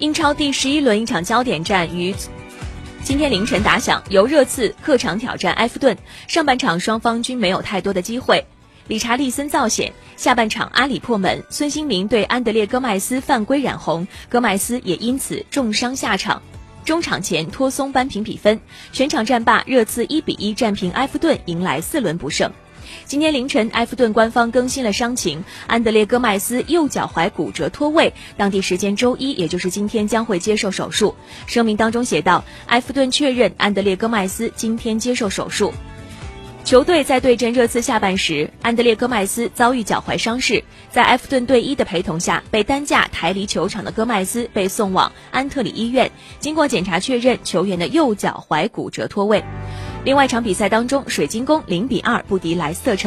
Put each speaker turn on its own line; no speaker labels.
英超第十一轮一场焦点战于今天凌晨打响，由热刺客场挑战埃弗顿。上半场双方均没有太多的机会，理查利森造险。下半场阿里破门，孙兴民对安德烈戈麦斯犯规染红，戈麦斯也因此重伤下场。中场前托松扳平比分，全场战罢，热刺一比一战平埃弗顿，迎来四轮不胜。今天凌晨，埃弗顿官方更新了伤情，安德烈戈麦斯右脚踝骨折脱位，当地时间周一，也就是今天将会接受手术。声明当中写道，埃弗顿确认安德烈戈麦斯今天接受手术。球队在对阵热刺下半时，安德烈戈麦斯遭遇脚踝伤势，在埃弗顿队医的陪同下，被担架抬离球场的戈麦斯被送往安特里医院，经过检查确认，球员的右脚踝骨折脱位。另外一场比赛当中，水晶宫零比二不敌莱斯特城。